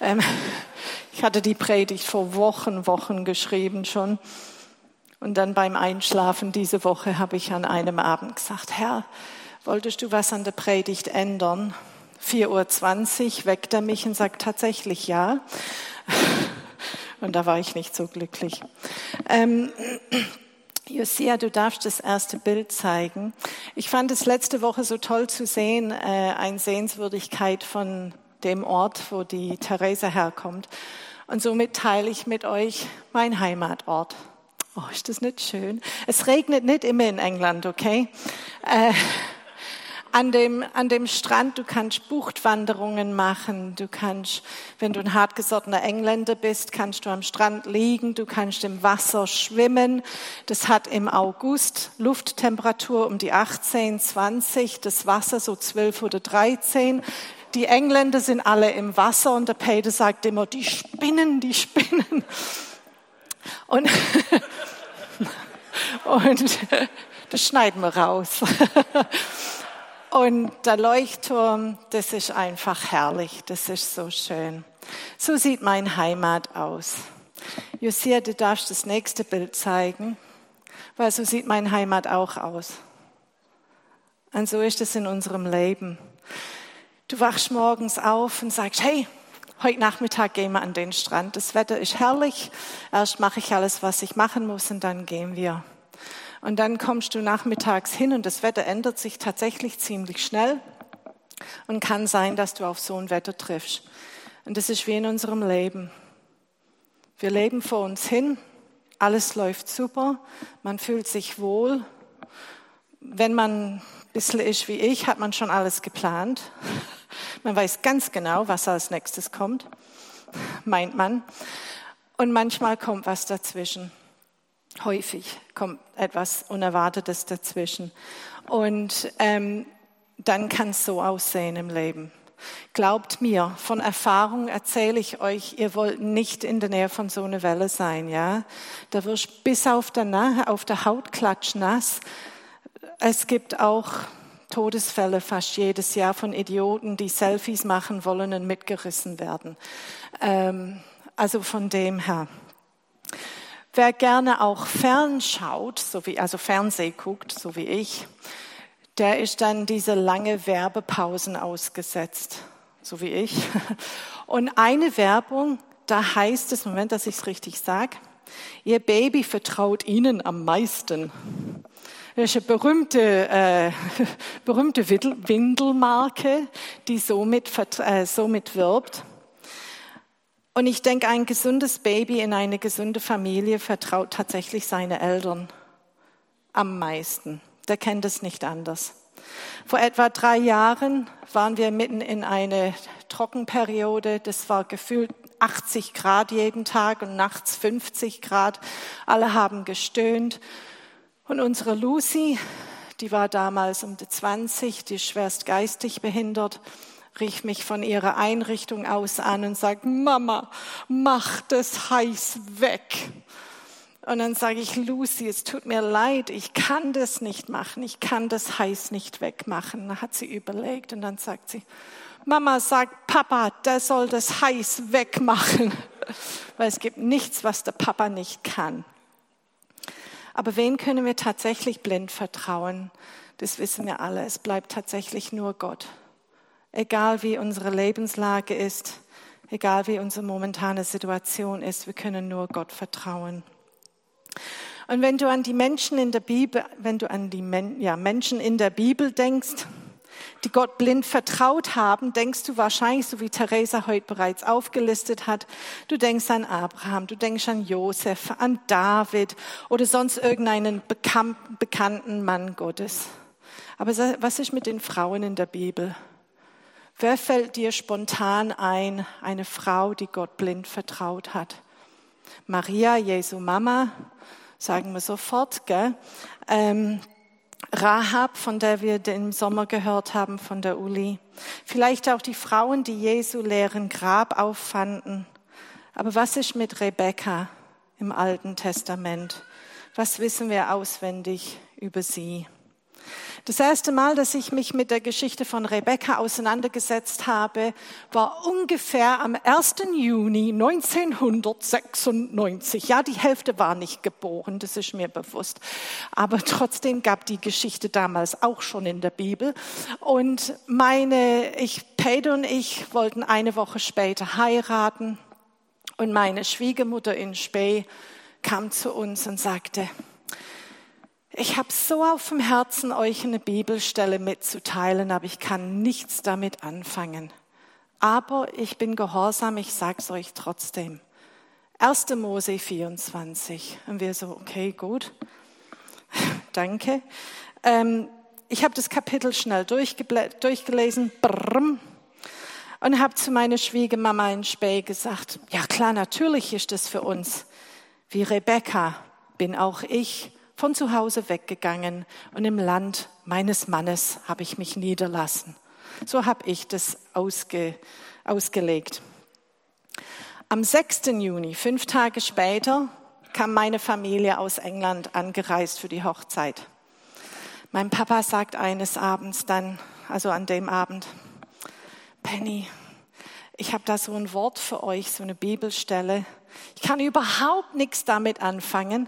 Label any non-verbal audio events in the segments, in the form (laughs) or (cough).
Ähm, (laughs) ich hatte die Predigt vor Wochen, Wochen geschrieben schon. Und dann beim Einschlafen diese Woche habe ich an einem Abend gesagt, Herr, wolltest du was an der Predigt ändern? 4.20 Uhr weckt er mich und sagt tatsächlich ja. (laughs) Und da war ich nicht so glücklich. Ähm, (clears throat) Josia, du darfst das erste Bild zeigen. Ich fand es letzte Woche so toll zu sehen, äh, eine Sehenswürdigkeit von dem Ort, wo die Theresa herkommt. Und somit teile ich mit euch mein Heimatort. Oh, ist das nicht schön? Es regnet nicht immer in England, okay? Äh, an dem, an dem Strand, du kannst Buchtwanderungen machen, du kannst, wenn du ein hartgesottener Engländer bist, kannst du am Strand liegen, du kannst im Wasser schwimmen. Das hat im August Lufttemperatur um die 18, 20, das Wasser so 12 oder 13. Die Engländer sind alle im Wasser und der Peter sagt immer, die spinnen, die spinnen. Und, (laughs) und das schneiden wir raus. Und der Leuchtturm, das ist einfach herrlich, das ist so schön. So sieht mein Heimat aus. Josia, du darfst das nächste Bild zeigen, weil so sieht mein Heimat auch aus. Und so ist es in unserem Leben. Du wachst morgens auf und sagst, hey, heute Nachmittag gehen wir an den Strand. Das Wetter ist herrlich. Erst mache ich alles, was ich machen muss und dann gehen wir. Und dann kommst du nachmittags hin und das Wetter ändert sich tatsächlich ziemlich schnell und kann sein, dass du auf so ein Wetter triffst. Und das ist wie in unserem Leben. Wir leben vor uns hin, alles läuft super, man fühlt sich wohl. Wenn man ein bisschen ist wie ich, hat man schon alles geplant. Man weiß ganz genau, was als nächstes kommt, meint man. Und manchmal kommt was dazwischen. Häufig kommt etwas Unerwartetes dazwischen. Und ähm, dann kann es so aussehen im Leben. Glaubt mir, von Erfahrung erzähle ich euch, ihr wollt nicht in der Nähe von so einer Welle sein, ja? Da wirst bis auf der, auf der Haut klatschnass. Es gibt auch Todesfälle fast jedes Jahr von Idioten, die Selfies machen wollen und mitgerissen werden. Ähm, also von dem her. Wer gerne auch fernschaut, so wie, also Fernseh guckt, so wie ich, der ist dann diese lange Werbepausen ausgesetzt, so wie ich. (laughs) Und eine Werbung, da heißt es, Moment, dass ich es richtig sage, Ihr Baby vertraut Ihnen am meisten. Das ist eine berühmte, äh, (laughs) berühmte Windelmarke, die somit, äh, somit wirbt. Und ich denke, ein gesundes Baby in eine gesunde Familie vertraut tatsächlich seine Eltern am meisten. Der kennt es nicht anders. Vor etwa drei Jahren waren wir mitten in eine Trockenperiode. Das war gefühlt 80 Grad jeden Tag und nachts 50 Grad. Alle haben gestöhnt. Und unsere Lucy, die war damals um die 20, die ist schwerst geistig behindert, rief mich von ihrer Einrichtung aus an und sagt, Mama, mach das heiß weg. Und dann sage ich, Lucy, es tut mir leid, ich kann das nicht machen, ich kann das heiß nicht wegmachen. Da hat sie überlegt und dann sagt sie, Mama sagt, Papa, der soll das heiß wegmachen, (laughs) weil es gibt nichts, was der Papa nicht kann. Aber wen können wir tatsächlich blind vertrauen? Das wissen wir alle. Es bleibt tatsächlich nur Gott. Egal wie unsere Lebenslage ist, egal wie unsere momentane Situation ist, wir können nur Gott vertrauen. Und wenn du an die Menschen in der Bibel, wenn du an die Men ja, Menschen in der Bibel denkst, die Gott blind vertraut haben, denkst du wahrscheinlich, so wie Theresa heute bereits aufgelistet hat, du denkst an Abraham, du denkst an Josef, an David oder sonst irgendeinen bekannten Mann Gottes. Aber was ist mit den Frauen in der Bibel? Wer fällt dir spontan ein, eine Frau, die Gott blind vertraut hat? Maria, Jesu Mama, sagen wir sofort, gell? Ähm, Rahab, von der wir im Sommer gehört haben, von der Uli. Vielleicht auch die Frauen, die Jesu leeren Grab auffanden. Aber was ist mit Rebekka im Alten Testament? Was wissen wir auswendig über sie? Das erste Mal, dass ich mich mit der Geschichte von Rebecca auseinandergesetzt habe, war ungefähr am 1. Juni 1996. Ja, die Hälfte war nicht geboren, das ist mir bewusst. Aber trotzdem gab die Geschichte damals auch schon in der Bibel. Und meine, ich, Peter und ich wollten eine Woche später heiraten. Und meine Schwiegermutter in Spee kam zu uns und sagte, ich habe so auf dem Herzen, euch eine Bibelstelle mitzuteilen, aber ich kann nichts damit anfangen. Aber ich bin gehorsam, ich sag's euch trotzdem. 1. Mose 24. Und wir so, okay, gut. (laughs) Danke. Ähm, ich habe das Kapitel schnell durchgelesen brrm, und habe zu meiner Schwiegermama in Spee gesagt, ja klar, natürlich ist das für uns. Wie Rebecca bin auch ich von zu Hause weggegangen und im Land meines Mannes habe ich mich niederlassen. So habe ich das ausge, ausgelegt. Am 6. Juni, fünf Tage später, kam meine Familie aus England angereist für die Hochzeit. Mein Papa sagt eines Abends dann, also an dem Abend, Penny, ich habe da so ein Wort für euch, so eine Bibelstelle. Ich kann überhaupt nichts damit anfangen.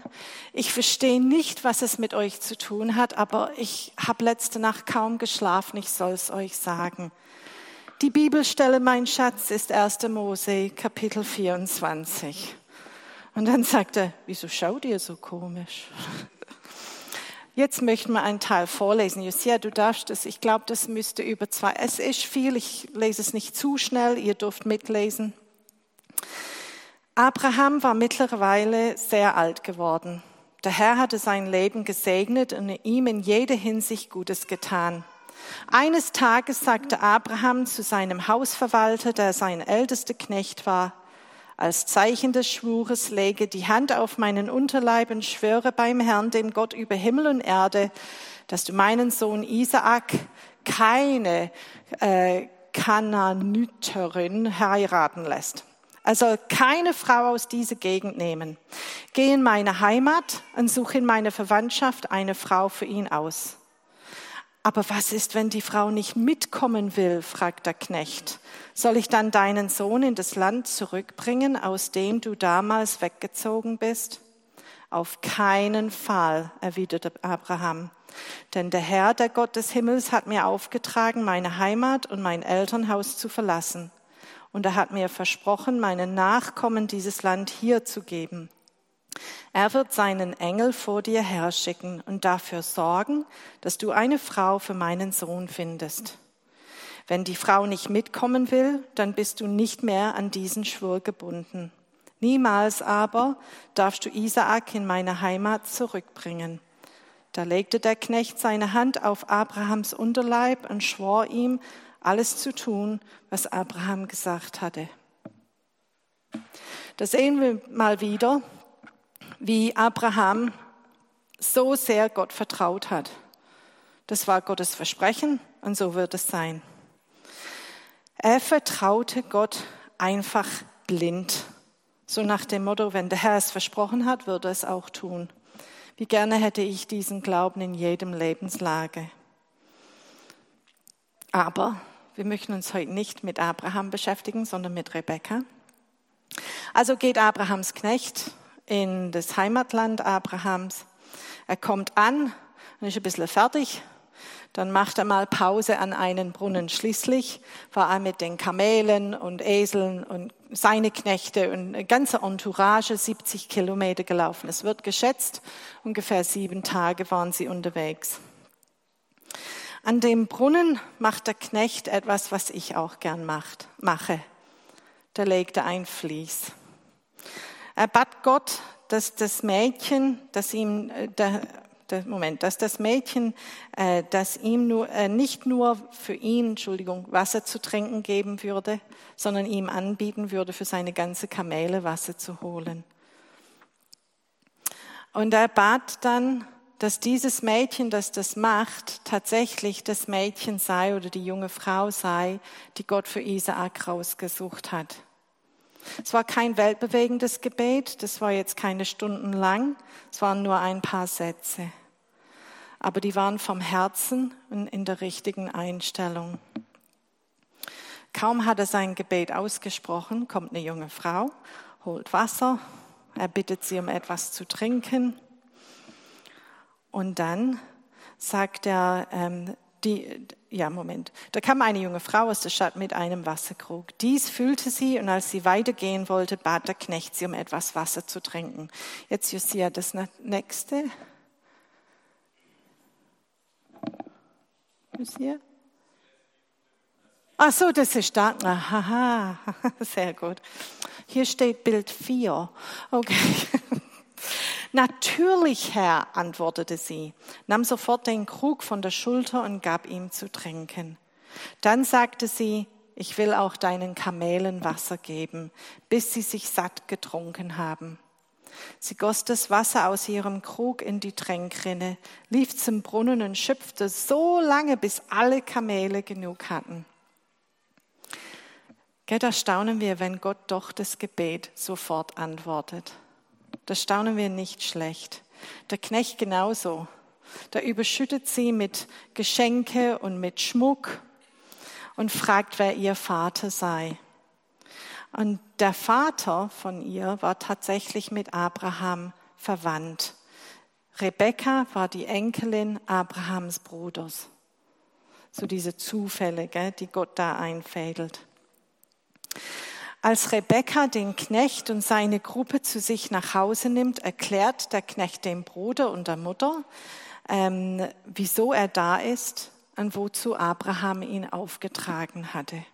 Ich verstehe nicht, was es mit euch zu tun hat, aber ich habe letzte Nacht kaum geschlafen. Ich soll es euch sagen. Die Bibelstelle, mein Schatz, ist 1. Mose, Kapitel 24. Und dann sagt er, wieso schaut ihr so komisch? Jetzt möchten wir einen Teil vorlesen. Josia, du darfst es. Ich glaube, das müsste über zwei. Es ist viel. Ich lese es nicht zu schnell. Ihr dürft mitlesen. Abraham war mittlerweile sehr alt geworden. Der Herr hatte sein Leben gesegnet und ihm in jeder Hinsicht Gutes getan. Eines Tages sagte Abraham zu seinem Hausverwalter, der sein ältester Knecht war, als Zeichen des Schwures lege die Hand auf meinen Unterleib und schwöre beim Herrn, dem Gott über Himmel und Erde, dass du meinen Sohn Isaak keine äh, Kananiterin heiraten lässt. Also keine Frau aus dieser Gegend nehmen. Geh in meine Heimat und suche in meiner Verwandtschaft eine Frau für ihn aus. Aber was ist, wenn die Frau nicht mitkommen will? fragt der Knecht. Soll ich dann deinen Sohn in das Land zurückbringen, aus dem du damals weggezogen bist? Auf keinen Fall, erwiderte Abraham. Denn der Herr, der Gott des Himmels, hat mir aufgetragen, meine Heimat und mein Elternhaus zu verlassen. Und er hat mir versprochen, meinen Nachkommen dieses Land hier zu geben. Er wird seinen Engel vor dir herschicken und dafür sorgen, dass du eine Frau für meinen Sohn findest. Wenn die Frau nicht mitkommen will, dann bist du nicht mehr an diesen Schwur gebunden. Niemals aber darfst du Isaak in meine Heimat zurückbringen. Da legte der Knecht seine Hand auf Abrahams Unterleib und schwor ihm, alles zu tun, was Abraham gesagt hatte. Da sehen wir mal wieder, wie Abraham so sehr Gott vertraut hat. Das war Gottes Versprechen und so wird es sein. Er vertraute Gott einfach blind. So nach dem Motto, wenn der Herr es versprochen hat, würde er es auch tun. Wie gerne hätte ich diesen Glauben in jedem Lebenslage. Aber wir möchten uns heute nicht mit Abraham beschäftigen, sondern mit Rebekka. Also geht Abrahams Knecht in das Heimatland Abrahams. Er kommt an und ist ein bisschen fertig. Dann macht er mal Pause an einen Brunnen. Schließlich war er mit den Kamelen und Eseln und seine Knechte und eine ganze Entourage 70 Kilometer gelaufen. Es wird geschätzt, ungefähr sieben Tage waren sie unterwegs. An dem Brunnen macht der Knecht etwas, was ich auch gern macht, mache. Da legt er ein Vlies. Er bat Gott, dass das Mädchen, das ihm, äh, der, der Moment, dass das Mädchen, äh, das ihm nur, äh, nicht nur für ihn, Entschuldigung, Wasser zu trinken geben würde, sondern ihm anbieten würde, für seine ganze Kamele Wasser zu holen. Und er bat dann, dass dieses Mädchen, das das macht, tatsächlich das Mädchen sei oder die junge Frau sei, die Gott für Isaak rausgesucht hat. Es war kein weltbewegendes Gebet, das war jetzt keine Stunden lang, es waren nur ein paar Sätze. aber die waren vom Herzen und in der richtigen Einstellung. Kaum hat er sein Gebet ausgesprochen, kommt eine junge Frau, holt Wasser, er bittet sie um etwas zu trinken und dann sagt er, ähm, die, ja, Moment. Da kam eine junge Frau aus der Stadt mit einem Wasserkrug. Dies fühlte sie und als sie weitergehen wollte, bat der Knecht sie, um etwas Wasser zu trinken. Jetzt Josia, das nächste. Josia? Ach so, das ist da. Aha, (laughs) sehr gut. Hier steht Bild 4. Okay. (laughs) Natürlich, Herr, antwortete sie, nahm sofort den Krug von der Schulter und gab ihm zu trinken. Dann sagte sie, ich will auch deinen Kamelen Wasser geben, bis sie sich satt getrunken haben. Sie goss das Wasser aus ihrem Krug in die Tränkrinne, lief zum Brunnen und schöpfte so lange, bis alle Kamele genug hatten. Gell, da staunen wir, wenn Gott doch das Gebet sofort antwortet. Da staunen wir nicht schlecht. Der Knecht genauso. Da überschüttet sie mit Geschenke und mit Schmuck und fragt, wer ihr Vater sei. Und der Vater von ihr war tatsächlich mit Abraham verwandt. Rebekka war die Enkelin Abrahams Bruders. So diese Zufälle, gell, die Gott da einfädelt. Als Rebekka den Knecht und seine Gruppe zu sich nach Hause nimmt, erklärt der Knecht dem Bruder und der Mutter, ähm, wieso er da ist und wozu Abraham ihn aufgetragen hatte.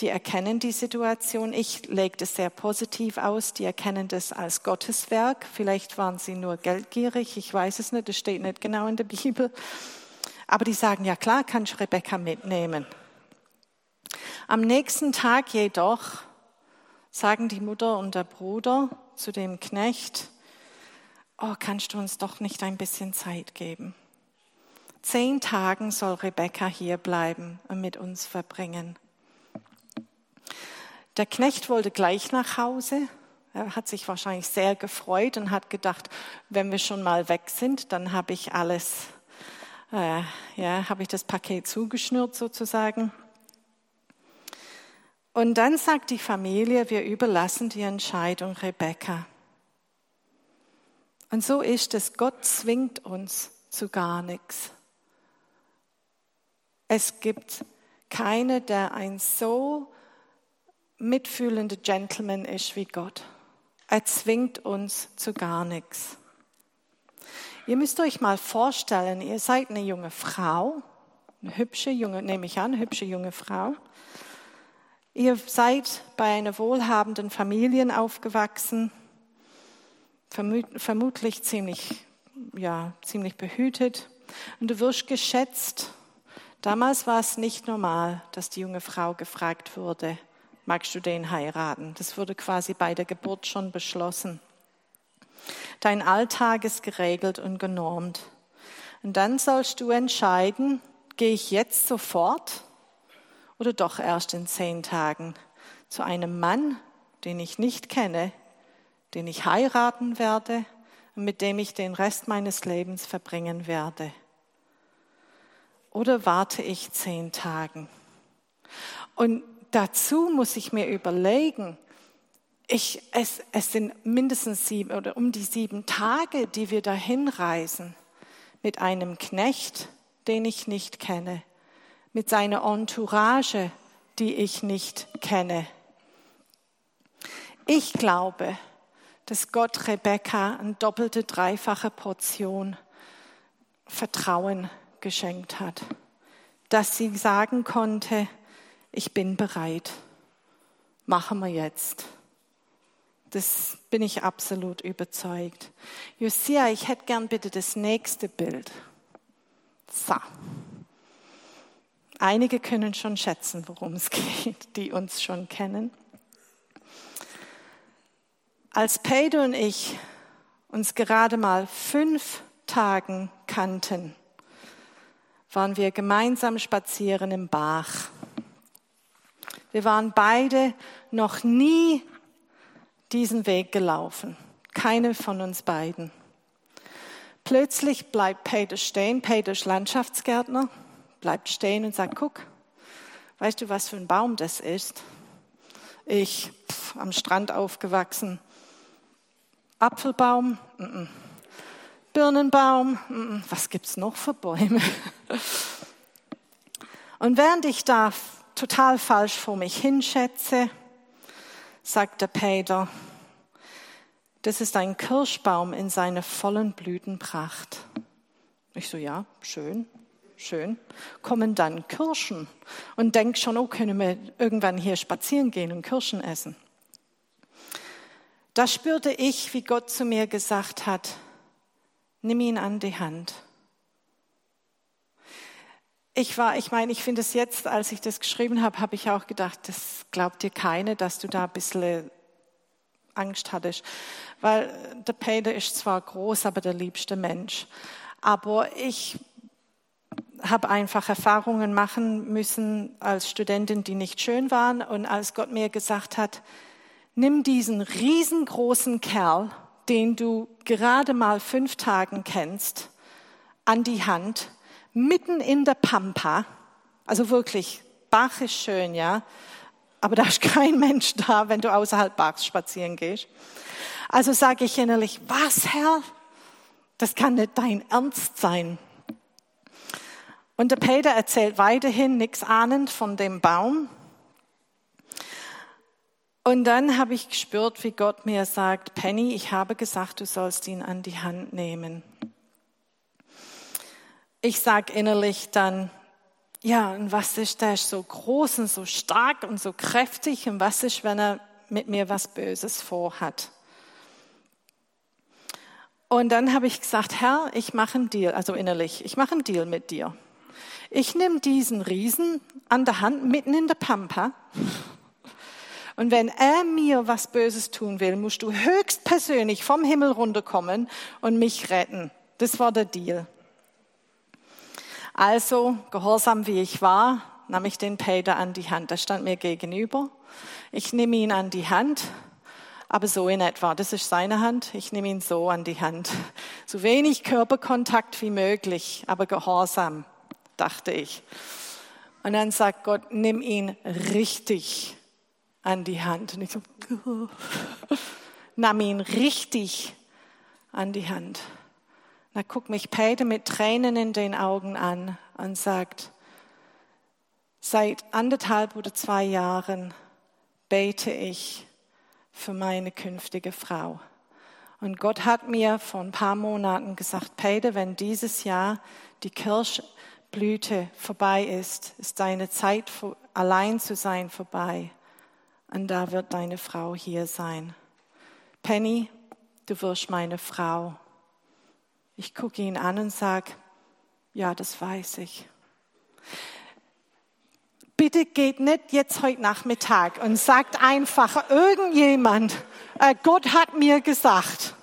Die erkennen die Situation. Ich lege das sehr positiv aus. Die erkennen das als Gotteswerk. Vielleicht waren sie nur geldgierig. Ich weiß es nicht. Das steht nicht genau in der Bibel. Aber die sagen, ja klar, kann ich Rebekka mitnehmen. Am nächsten Tag jedoch sagen die Mutter und der Bruder zu dem Knecht, oh, kannst du uns doch nicht ein bisschen Zeit geben? Zehn Tagen soll Rebecca hier bleiben und mit uns verbringen. Der Knecht wollte gleich nach Hause. Er hat sich wahrscheinlich sehr gefreut und hat gedacht, wenn wir schon mal weg sind, dann habe ich alles, äh, ja, habe ich das Paket zugeschnürt sozusagen. Und dann sagt die Familie, wir überlassen die Entscheidung Rebecca. Und so ist es, Gott zwingt uns zu gar nichts. Es gibt keine, der ein so mitfühlender Gentleman ist wie Gott. Er zwingt uns zu gar nichts. Ihr müsst euch mal vorstellen, ihr seid eine junge Frau, eine hübsche junge, nehme ich an, hübsche junge Frau. Ihr seid bei einer wohlhabenden Familie aufgewachsen, vermutlich ziemlich, ja, ziemlich behütet. Und du wirst geschätzt. Damals war es nicht normal, dass die junge Frau gefragt wurde, magst du den heiraten? Das wurde quasi bei der Geburt schon beschlossen. Dein Alltag ist geregelt und genormt. Und dann sollst du entscheiden, gehe ich jetzt sofort oder doch erst in zehn Tagen zu einem Mann, den ich nicht kenne, den ich heiraten werde und mit dem ich den Rest meines Lebens verbringen werde? Oder warte ich zehn Tagen? Und dazu muss ich mir überlegen, ich, es, es sind mindestens sieben oder um die sieben Tage, die wir dahin reisen mit einem Knecht, den ich nicht kenne mit seiner Entourage, die ich nicht kenne. Ich glaube, dass Gott Rebecca eine doppelte, dreifache Portion Vertrauen geschenkt hat, dass sie sagen konnte, ich bin bereit, machen wir jetzt. Das bin ich absolut überzeugt. Josia, ich hätte gern bitte das nächste Bild. So. Einige können schon schätzen, worum es (laughs) geht, die uns schon kennen. Als Pedro und ich uns gerade mal fünf Tagen kannten, waren wir gemeinsam spazieren im Bach. Wir waren beide noch nie diesen Weg gelaufen, keine von uns beiden. Plötzlich bleibt Peter stehen. Peter ist Landschaftsgärtner, bleibt stehen und sagt, guck, weißt du, was für ein Baum das ist? Ich, pff, am Strand aufgewachsen. Apfelbaum, mm -mm. Birnenbaum, mm was gibt's noch für Bäume? (laughs) Und während ich da total falsch vor mich hinschätze, sagt der Peter, das ist ein Kirschbaum in seiner vollen Blütenpracht. Ich so, ja, schön, schön. Kommen dann Kirschen und denk schon, oh, können wir irgendwann hier spazieren gehen und Kirschen essen. Da spürte ich, wie Gott zu mir gesagt hat, nimm ihn an die Hand. Ich war, ich meine, ich finde es jetzt, als ich das geschrieben habe, habe ich auch gedacht, das glaubt dir keine, dass du da ein bisschen Angst hattest. Weil der Peter ist zwar groß, aber der liebste Mensch. Aber ich habe einfach Erfahrungen machen müssen als Studentin, die nicht schön waren. Und als Gott mir gesagt hat, nimm diesen riesengroßen Kerl, den du gerade mal fünf Tagen kennst, an die Hand mitten in der Pampa, also wirklich, Bach ist schön, ja, aber da ist kein Mensch da, wenn du außerhalb Bachs spazieren gehst. Also sage ich innerlich, was Herr? Das kann nicht dein Ernst sein. Und der Peter erzählt weiterhin nichts ahnend von dem Baum. Und dann habe ich gespürt, wie Gott mir sagt, Penny, ich habe gesagt, du sollst ihn an die Hand nehmen. Ich sage innerlich dann, ja, und was ist, der ist so groß und so stark und so kräftig und was ist, wenn er mit mir was Böses vorhat? Und dann habe ich gesagt, Herr, ich mache einen Deal, also innerlich, ich mache einen Deal mit dir. Ich nehme diesen Riesen an der Hand mitten in der Pampa. Und wenn er mir was Böses tun will, musst du höchstpersönlich vom Himmel runterkommen und mich retten. Das war der Deal. Also, gehorsam wie ich war, nahm ich den Peter an die Hand. Er stand mir gegenüber. Ich nehme ihn an die Hand, aber so in etwa. Das ist seine Hand. Ich nehme ihn so an die Hand. So wenig Körperkontakt wie möglich, aber gehorsam, dachte ich. Und dann sagt Gott, nimm ihn richtig an die Hand. Und ich so, (laughs) nahm ihn richtig an die Hand. Da guckt mich Peter mit Tränen in den Augen an und sagt, seit anderthalb oder zwei Jahren bete ich für meine künftige Frau. Und Gott hat mir vor ein paar Monaten gesagt, Peter, wenn dieses Jahr die Kirschblüte vorbei ist, ist deine Zeit allein zu sein vorbei. Und da wird deine Frau hier sein. Penny, du wirst meine Frau. Ich gucke ihn an und sage, ja, das weiß ich. Bitte geht nicht jetzt heute Nachmittag und sagt einfach irgendjemand, äh, Gott hat mir gesagt.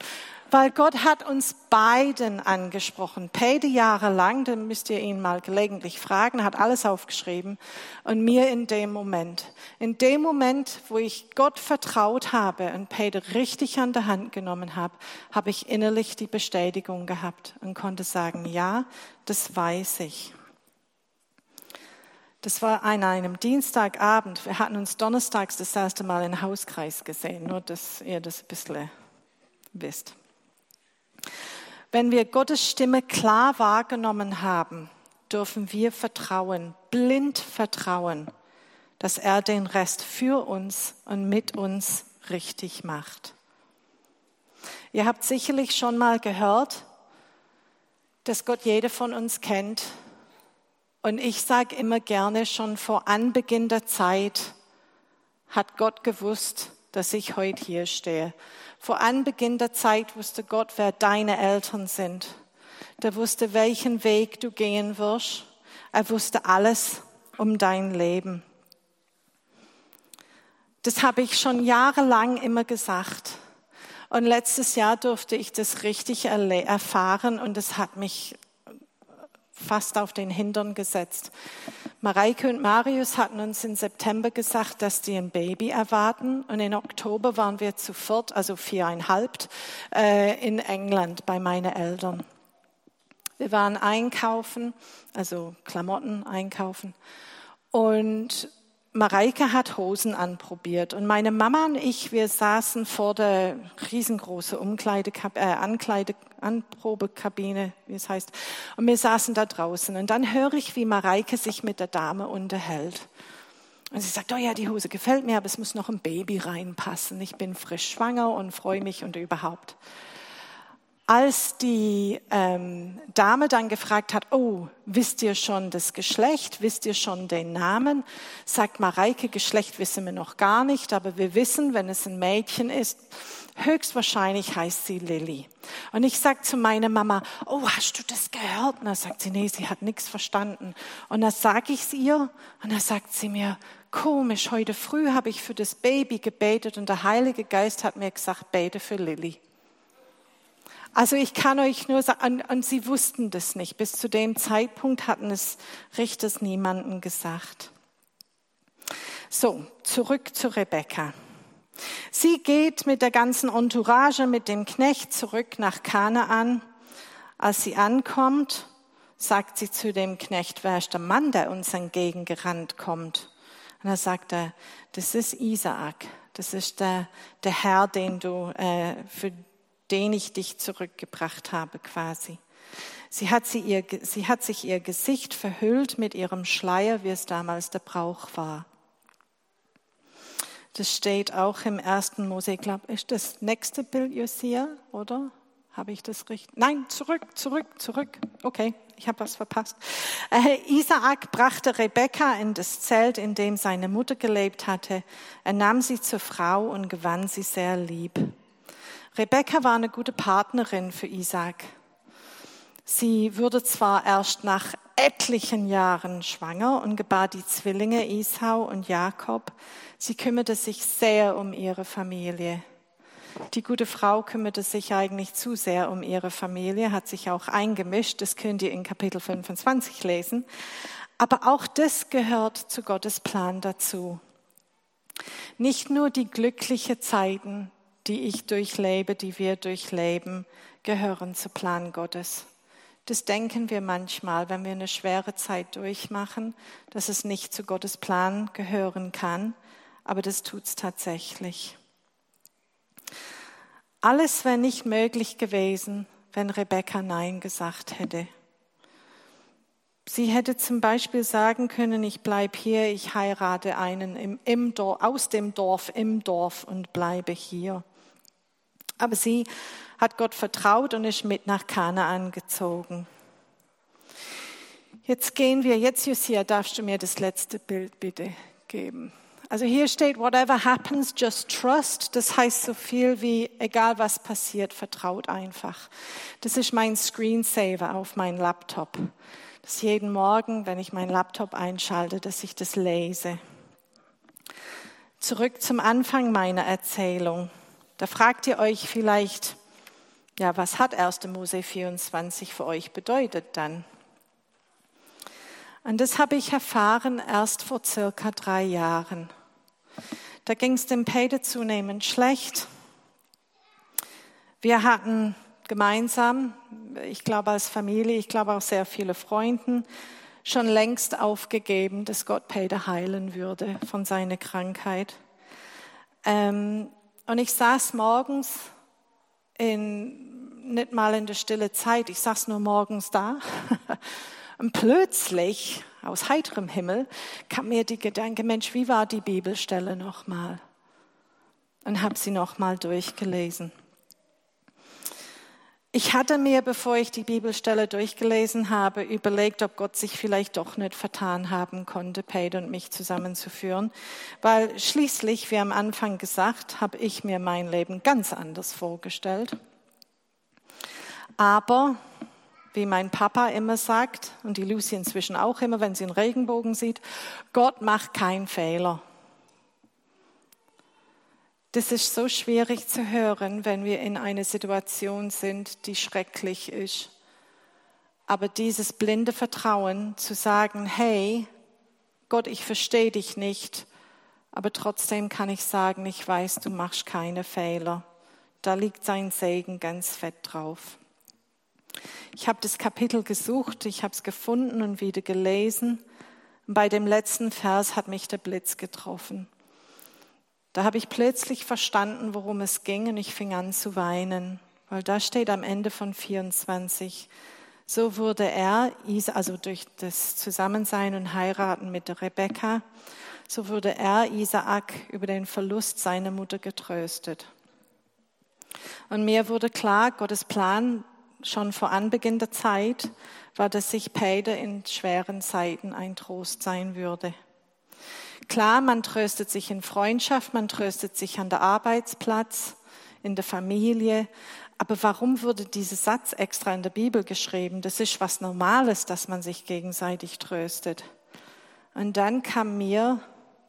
Weil Gott hat uns beiden angesprochen. Peter jahrelang, dann müsst ihr ihn mal gelegentlich fragen, hat alles aufgeschrieben. Und mir in dem Moment. In dem Moment, wo ich Gott vertraut habe und Peter richtig an der Hand genommen habe, habe ich innerlich die Bestätigung gehabt und konnte sagen, ja, das weiß ich. Das war an einem Dienstagabend. Wir hatten uns donnerstags das erste Mal in Hauskreis gesehen, nur dass ihr das ein bisschen wisst. Wenn wir Gottes Stimme klar wahrgenommen haben, dürfen wir vertrauen, blind vertrauen, dass er den Rest für uns und mit uns richtig macht. Ihr habt sicherlich schon mal gehört, dass Gott jede von uns kennt. Und ich sage immer gerne, schon vor Anbeginn der Zeit hat Gott gewusst, dass ich heute hier stehe. Vor Anbeginn der Zeit wusste Gott, wer deine Eltern sind. Der wusste, welchen Weg du gehen wirst. Er wusste alles um dein Leben. Das habe ich schon jahrelang immer gesagt. Und letztes Jahr durfte ich das richtig erfahren und es hat mich fast auf den Hintern gesetzt. Mareike und Marius hatten uns im September gesagt, dass die ein Baby erwarten. Und im Oktober waren wir zu viert, also viereinhalb, äh, in England bei meinen Eltern. Wir waren einkaufen, also Klamotten einkaufen. Und Mareike hat Hosen anprobiert und meine Mama und ich, wir saßen vor der riesengroßen Umkleide, äh, Ankleide, Anprobekabine, wie es heißt, und wir saßen da draußen. Und dann höre ich, wie Mareike sich mit der Dame unterhält. Und sie sagt, oh ja, die Hose gefällt mir, aber es muss noch ein Baby reinpassen. Ich bin frisch schwanger und freue mich und überhaupt. Als die ähm, Dame dann gefragt hat, oh, wisst ihr schon das Geschlecht, wisst ihr schon den Namen, sagt Mareike, Geschlecht wissen wir noch gar nicht, aber wir wissen, wenn es ein Mädchen ist, höchstwahrscheinlich heißt sie Lilly. Und ich sag zu meiner Mama, oh, hast du das gehört? Und dann sagt sie, nee, sie hat nichts verstanden. Und dann sage ich es ihr und dann sagt sie mir, komisch, heute früh habe ich für das Baby gebetet und der Heilige Geist hat mir gesagt, bete für Lilly. Also ich kann euch nur sagen, und sie wussten das nicht. Bis zu dem Zeitpunkt hatten es Richters niemanden gesagt. So, zurück zu Rebecca. Sie geht mit der ganzen Entourage, mit dem Knecht zurück nach Kanaan. Als sie ankommt, sagt sie zu dem Knecht, wer ist der Mann, der uns entgegengerannt kommt? Und er sagt das ist Isaak, das ist der, der Herr, den du, äh, für den ich dich zurückgebracht habe, quasi. Sie hat, sie, ihr, sie hat sich ihr Gesicht verhüllt mit ihrem Schleier, wie es damals der Brauch war. Das steht auch im ersten Mose. Ich glaube, ist das nächste Bild Josia, oder? Habe ich das richtig? Nein, zurück, zurück, zurück. Okay, ich habe was verpasst. Äh, Isaak brachte Rebekka in das Zelt, in dem seine Mutter gelebt hatte. Er nahm sie zur Frau und gewann sie sehr lieb. Rebekka war eine gute Partnerin für Isaac. Sie wurde zwar erst nach etlichen Jahren schwanger und gebar die Zwillinge Esau und Jakob. Sie kümmerte sich sehr um ihre Familie. Die gute Frau kümmerte sich eigentlich zu sehr um ihre Familie, hat sich auch eingemischt. Das könnt ihr in Kapitel 25 lesen. Aber auch das gehört zu Gottes Plan dazu. Nicht nur die glücklichen Zeiten, die ich durchlebe, die wir durchleben, gehören zu Plan Gottes. Das denken wir manchmal, wenn wir eine schwere Zeit durchmachen, dass es nicht zu Gottes Plan gehören kann, aber das tut es tatsächlich. Alles wäre nicht möglich gewesen, wenn Rebecca Nein gesagt hätte. Sie hätte zum Beispiel sagen können, ich bleibe hier, ich heirate einen im, im Dorf, aus dem Dorf im Dorf und bleibe hier. Aber sie hat Gott vertraut und ist mit nach Kanaan gezogen. Jetzt gehen wir, jetzt Josia, darfst du mir das letzte Bild bitte geben. Also hier steht, whatever happens, just trust. Das heißt so viel wie, egal was passiert, vertraut einfach. Das ist mein Screensaver auf meinem Laptop. Das jeden Morgen, wenn ich meinen Laptop einschalte, dass ich das lese. Zurück zum Anfang meiner Erzählung. Da fragt ihr euch vielleicht, ja, was hat 1. Mose 24 für euch bedeutet dann? Und das habe ich erfahren erst vor circa drei Jahren. Da ging es dem Peter zunehmend schlecht. Wir hatten gemeinsam, ich glaube als Familie, ich glaube auch sehr viele Freunden, schon längst aufgegeben, dass Gott Peter heilen würde von seiner Krankheit. Ähm, und ich saß morgens in, nicht mal in der stille Zeit, ich saß nur morgens da. (laughs) Und plötzlich, aus heiterem Himmel, kam mir die Gedanke, Mensch, wie war die Bibelstelle nochmal? Und habe sie nochmal durchgelesen. Ich hatte mir, bevor ich die Bibelstelle durchgelesen habe, überlegt, ob Gott sich vielleicht doch nicht vertan haben konnte, Peter und mich zusammenzuführen, weil schließlich, wie am Anfang gesagt, habe ich mir mein Leben ganz anders vorgestellt. Aber, wie mein Papa immer sagt, und die Lucy inzwischen auch immer, wenn sie einen Regenbogen sieht, Gott macht keinen Fehler. Das ist so schwierig zu hören, wenn wir in einer Situation sind, die schrecklich ist. Aber dieses blinde Vertrauen zu sagen, hey, Gott, ich verstehe dich nicht, aber trotzdem kann ich sagen, ich weiß, du machst keine Fehler. Da liegt sein Segen ganz fett drauf. Ich habe das Kapitel gesucht, ich habe es gefunden und wieder gelesen. Bei dem letzten Vers hat mich der Blitz getroffen. Da habe ich plötzlich verstanden, worum es ging und ich fing an zu weinen, weil da steht am Ende von 24, so wurde er, also durch das Zusammensein und Heiraten mit Rebekka, so wurde er, Isaak, über den Verlust seiner Mutter getröstet. Und mir wurde klar, Gottes Plan schon vor Anbeginn der Zeit war, dass sich Peter in schweren Zeiten ein Trost sein würde. Klar, man tröstet sich in Freundschaft, man tröstet sich an der Arbeitsplatz, in der Familie. Aber warum wurde dieser Satz extra in der Bibel geschrieben? Das ist was Normales, dass man sich gegenseitig tröstet. Und dann kam mir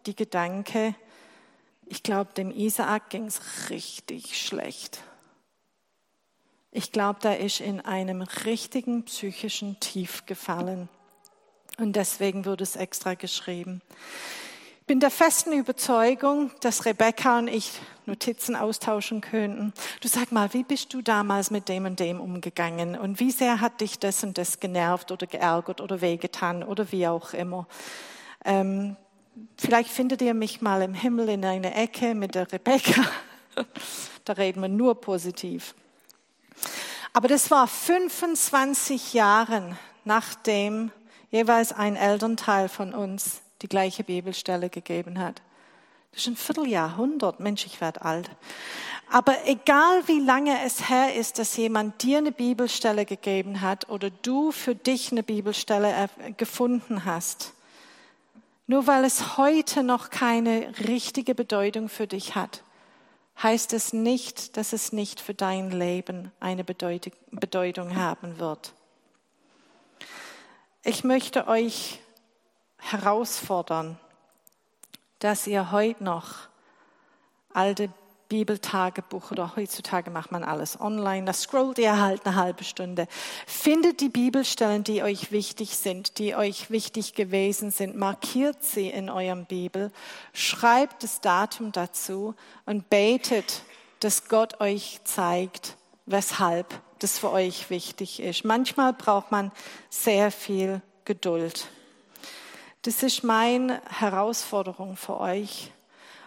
die Gedanke, ich glaube, dem Isaak ging es richtig schlecht. Ich glaube, da ist in einem richtigen psychischen Tief gefallen. Und deswegen wurde es extra geschrieben. Bin der festen Überzeugung, dass Rebecca und ich Notizen austauschen könnten. Du sag mal, wie bist du damals mit dem und dem umgegangen? Und wie sehr hat dich das und das genervt oder geärgert oder wehgetan oder wie auch immer? Ähm, vielleicht findet ihr mich mal im Himmel in einer Ecke mit der Rebecca. (laughs) da reden wir nur positiv. Aber das war 25 Jahre nachdem jeweils ein Elternteil von uns die gleiche Bibelstelle gegeben hat. Das ist ein Vierteljahrhundert. Mensch, ich werde alt. Aber egal wie lange es her ist, dass jemand dir eine Bibelstelle gegeben hat oder du für dich eine Bibelstelle gefunden hast, nur weil es heute noch keine richtige Bedeutung für dich hat, heißt es nicht, dass es nicht für dein Leben eine Bedeutung haben wird. Ich möchte euch herausfordern, dass ihr heute noch alte Bibeltagebuch oder heutzutage macht man alles online. Da scrollt ihr halt eine halbe Stunde. Findet die Bibelstellen, die euch wichtig sind, die euch wichtig gewesen sind. Markiert sie in eurem Bibel. Schreibt das Datum dazu und betet, dass Gott euch zeigt, weshalb das für euch wichtig ist. Manchmal braucht man sehr viel Geduld. Das ist meine Herausforderung für euch.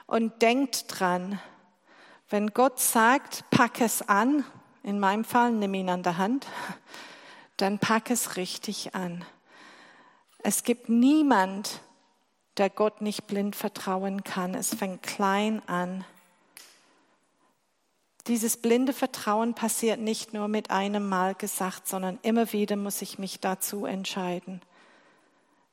Und denkt dran, wenn Gott sagt, pack es an, in meinem Fall, nimm ihn an der Hand, dann pack es richtig an. Es gibt niemand, der Gott nicht blind vertrauen kann. Es fängt klein an. Dieses blinde Vertrauen passiert nicht nur mit einem Mal gesagt, sondern immer wieder muss ich mich dazu entscheiden.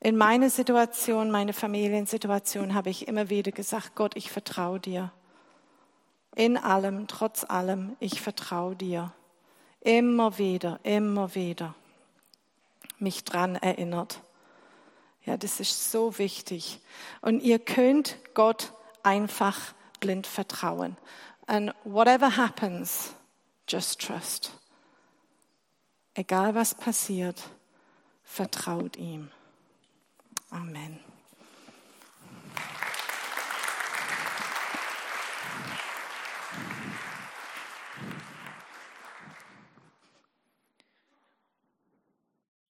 In meiner Situation, meine Familiensituation habe ich immer wieder gesagt, Gott, ich vertraue dir. In allem, trotz allem, ich vertraue dir. Immer wieder, immer wieder mich dran erinnert. Ja, das ist so wichtig. Und ihr könnt Gott einfach blind vertrauen. And whatever happens, just trust. Egal was passiert, vertraut ihm. Amen.